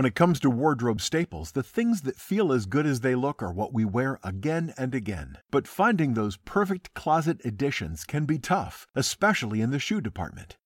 When it comes to wardrobe staples, the things that feel as good as they look are what we wear again and again. But finding those perfect closet additions can be tough, especially in the shoe department.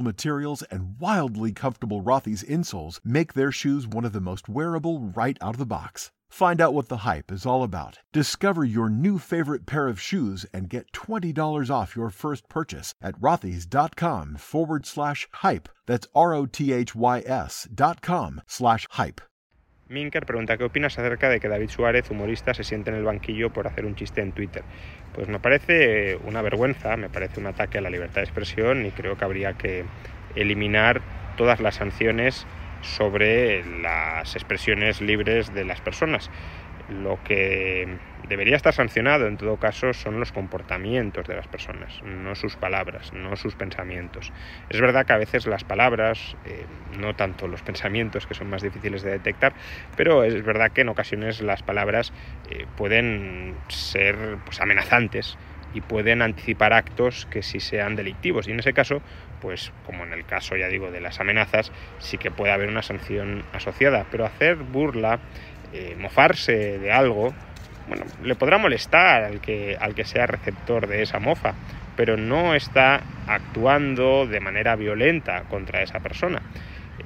materials and wildly comfortable Rothy's insoles make their shoes one of the most wearable right out of the box. Find out what the hype is all about. Discover your new favorite pair of shoes and get $20 off your first purchase at rothys.com forward slash hype. That's R O T H Y S dot com slash hype. Minker pregunta qué opinas acerca de que David Suárez, humorista, se siente en el banquillo por hacer un chiste en Twitter. Pues me parece una vergüenza, me parece un ataque a la libertad de expresión y creo que habría que eliminar todas las sanciones sobre las expresiones libres de las personas. Lo que debería estar sancionado en todo caso son los comportamientos de las personas, no sus palabras, no sus pensamientos. Es verdad que a veces las palabras, eh, no tanto los pensamientos que son más difíciles de detectar, pero es verdad que en ocasiones las palabras eh, pueden ser pues, amenazantes y pueden anticipar actos que sí sean delictivos. Y en ese caso, pues como en el caso, ya digo, de las amenazas, sí que puede haber una sanción asociada. Pero hacer burla, eh, mofarse de algo, bueno, le podrá molestar al que, al que sea receptor de esa mofa, pero no está actuando de manera violenta contra esa persona.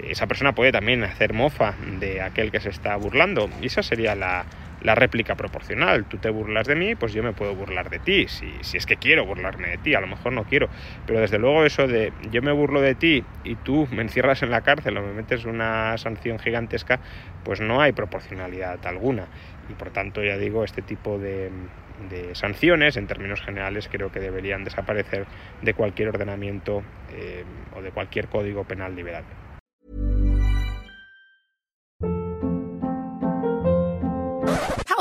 Esa persona puede también hacer mofa de aquel que se está burlando y esa sería la, la réplica proporcional. Tú te burlas de mí, pues yo me puedo burlar de ti, si, si, es que quiero burlarme de ti, a lo mejor no quiero, pero desde luego eso de yo me burlo de ti y tú me encierras en la cárcel o me metes una sanción gigantesca, pues no hay proporcionalidad alguna. Y por tanto, ya digo, este tipo de, sanciones, en términos generales, creo que deberían desaparecer de cualquier ordenamiento eh, o de cualquier código penal liberal.